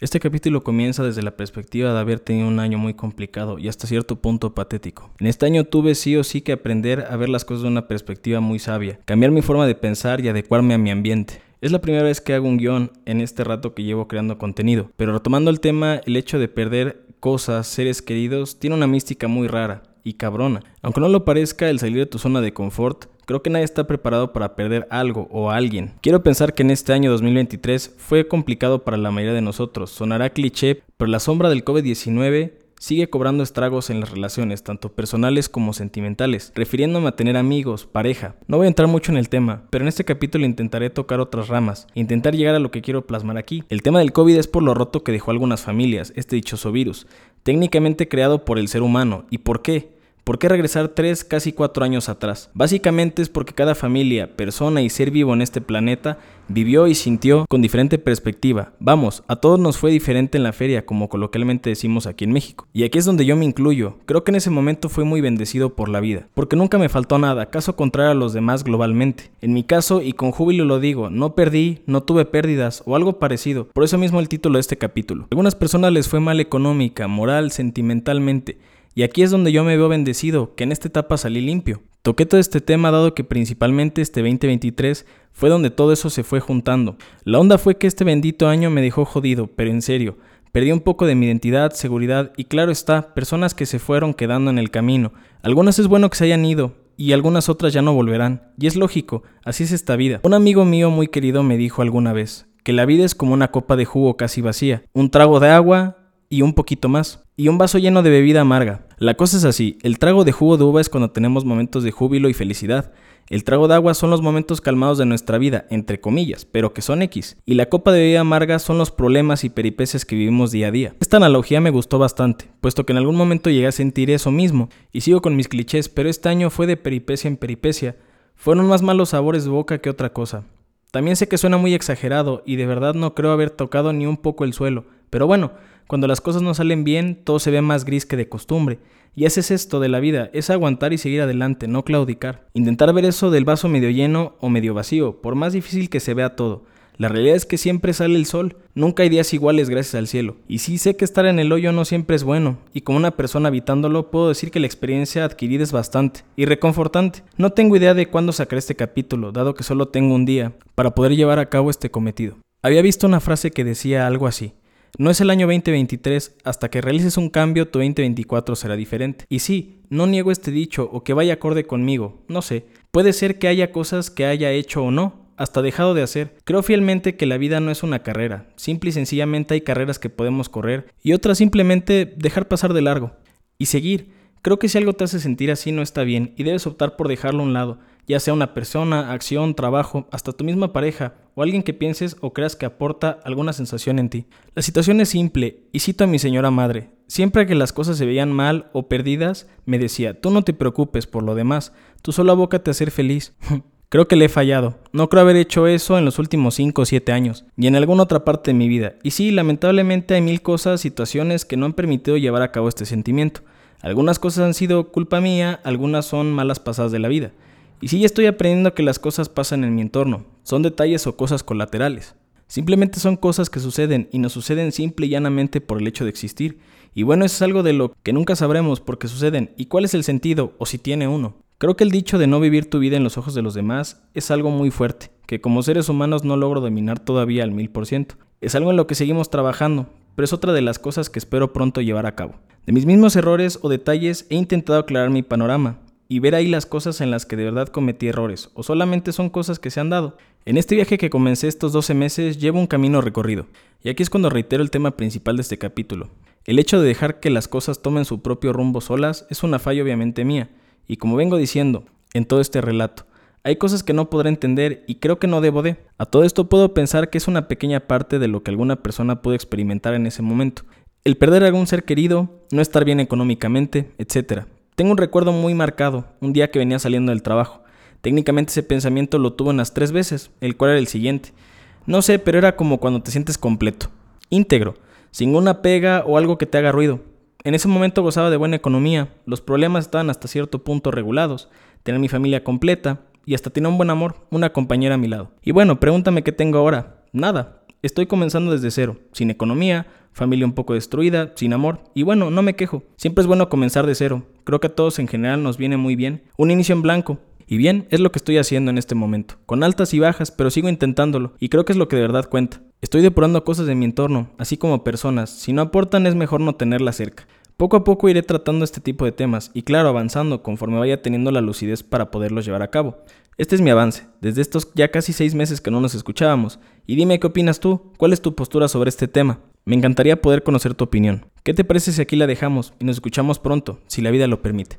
Este capítulo comienza desde la perspectiva de haber tenido un año muy complicado y hasta cierto punto patético. En este año tuve sí o sí que aprender a ver las cosas de una perspectiva muy sabia, cambiar mi forma de pensar y adecuarme a mi ambiente. Es la primera vez que hago un guion en este rato que llevo creando contenido, pero retomando el tema, el hecho de perder cosas, seres queridos, tiene una mística muy rara y cabrona. Aunque no lo parezca, el salir de tu zona de confort Creo que nadie está preparado para perder algo o a alguien. Quiero pensar que en este año 2023 fue complicado para la mayoría de nosotros. Sonará cliché, pero la sombra del COVID-19 sigue cobrando estragos en las relaciones, tanto personales como sentimentales, refiriéndome a tener amigos, pareja. No voy a entrar mucho en el tema, pero en este capítulo intentaré tocar otras ramas, intentar llegar a lo que quiero plasmar aquí. El tema del COVID es por lo roto que dejó algunas familias, este dichoso virus, técnicamente creado por el ser humano. ¿Y por qué? ¿Por qué regresar tres, casi cuatro años atrás? Básicamente es porque cada familia, persona y ser vivo en este planeta vivió y sintió con diferente perspectiva. Vamos, a todos nos fue diferente en la feria, como coloquialmente decimos aquí en México. Y aquí es donde yo me incluyo. Creo que en ese momento fui muy bendecido por la vida, porque nunca me faltó nada, caso contrario a los demás globalmente. En mi caso, y con júbilo lo digo, no perdí, no tuve pérdidas o algo parecido. Por eso mismo el título de este capítulo. A algunas personas les fue mal económica, moral, sentimentalmente y aquí es donde yo me veo bendecido, que en esta etapa salí limpio. Toqué todo este tema dado que principalmente este 2023 fue donde todo eso se fue juntando. La onda fue que este bendito año me dejó jodido, pero en serio. Perdí un poco de mi identidad, seguridad y claro está, personas que se fueron quedando en el camino. Algunas es bueno que se hayan ido y algunas otras ya no volverán. Y es lógico, así es esta vida. Un amigo mío muy querido me dijo alguna vez que la vida es como una copa de jugo casi vacía. Un trago de agua y un poquito más. Y un vaso lleno de bebida amarga. La cosa es así, el trago de jugo de uva es cuando tenemos momentos de júbilo y felicidad. El trago de agua son los momentos calmados de nuestra vida, entre comillas, pero que son X. Y la copa de bebida amarga son los problemas y peripecias que vivimos día a día. Esta analogía me gustó bastante, puesto que en algún momento llegué a sentir eso mismo. Y sigo con mis clichés, pero este año fue de peripecia en peripecia. Fueron más malos sabores de boca que otra cosa. También sé que suena muy exagerado y de verdad no creo haber tocado ni un poco el suelo, pero bueno, cuando las cosas no salen bien, todo se ve más gris que de costumbre. Y ese es esto de la vida, es aguantar y seguir adelante, no claudicar. Intentar ver eso del vaso medio lleno o medio vacío, por más difícil que se vea todo. La realidad es que siempre sale el sol, nunca hay días iguales gracias al cielo. Y sí sé que estar en el hoyo no siempre es bueno, y como una persona habitándolo puedo decir que la experiencia adquirida es bastante y reconfortante. No tengo idea de cuándo sacaré este capítulo, dado que solo tengo un día para poder llevar a cabo este cometido. Había visto una frase que decía algo así. No es el año 2023, hasta que realices un cambio tu 2024 será diferente. Y sí, no niego este dicho o que vaya acorde conmigo, no sé. Puede ser que haya cosas que haya hecho o no, hasta dejado de hacer. Creo fielmente que la vida no es una carrera, simple y sencillamente hay carreras que podemos correr y otras simplemente dejar pasar de largo. Y seguir. Creo que si algo te hace sentir así no está bien y debes optar por dejarlo a un lado, ya sea una persona, acción, trabajo, hasta tu misma pareja o alguien que pienses o creas que aporta alguna sensación en ti. La situación es simple, y cito a mi señora madre, siempre que las cosas se veían mal o perdidas, me decía, tú no te preocupes por lo demás, tú solo abócate a ser feliz. Creo que le he fallado. No creo haber hecho eso en los últimos 5 o 7 años, ni en alguna otra parte de mi vida. Y sí, lamentablemente hay mil cosas, situaciones que no han permitido llevar a cabo este sentimiento. Algunas cosas han sido culpa mía, algunas son malas pasadas de la vida. Y sí estoy aprendiendo que las cosas pasan en mi entorno, son detalles o cosas colaterales. Simplemente son cosas que suceden y nos suceden simple y llanamente por el hecho de existir. Y bueno, eso es algo de lo que nunca sabremos por qué suceden y cuál es el sentido o si tiene uno. Creo que el dicho de no vivir tu vida en los ojos de los demás es algo muy fuerte, que como seres humanos no logro dominar todavía al mil por ciento. Es algo en lo que seguimos trabajando, pero es otra de las cosas que espero pronto llevar a cabo. De mis mismos errores o detalles he intentado aclarar mi panorama, y ver ahí las cosas en las que de verdad cometí errores, o solamente son cosas que se han dado. En este viaje que comencé estos 12 meses llevo un camino recorrido, y aquí es cuando reitero el tema principal de este capítulo. El hecho de dejar que las cosas tomen su propio rumbo solas es una falla obviamente mía, y como vengo diciendo en todo este relato, hay cosas que no podré entender y creo que no debo de. A todo esto puedo pensar que es una pequeña parte de lo que alguna persona puede experimentar en ese momento. El perder a algún ser querido, no estar bien económicamente, etc. Tengo un recuerdo muy marcado, un día que venía saliendo del trabajo. Técnicamente ese pensamiento lo tuve unas tres veces, el cual era el siguiente. No sé, pero era como cuando te sientes completo, íntegro, sin una pega o algo que te haga ruido. En ese momento gozaba de buena economía, los problemas estaban hasta cierto punto regulados, tenía mi familia completa y hasta tenía un buen amor, una compañera a mi lado. Y bueno, pregúntame qué tengo ahora. Nada, Estoy comenzando desde cero, sin economía, familia un poco destruida, sin amor, y bueno, no me quejo. Siempre es bueno comenzar de cero. Creo que a todos en general nos viene muy bien. Un inicio en blanco, y bien, es lo que estoy haciendo en este momento, con altas y bajas, pero sigo intentándolo, y creo que es lo que de verdad cuenta. Estoy depurando cosas de mi entorno, así como personas, si no aportan es mejor no tenerlas cerca. Poco a poco iré tratando este tipo de temas, y claro, avanzando conforme vaya teniendo la lucidez para poderlos llevar a cabo. Este es mi avance, desde estos ya casi seis meses que no nos escuchábamos, y dime qué opinas tú, cuál es tu postura sobre este tema. Me encantaría poder conocer tu opinión. ¿Qué te parece si aquí la dejamos y nos escuchamos pronto, si la vida lo permite?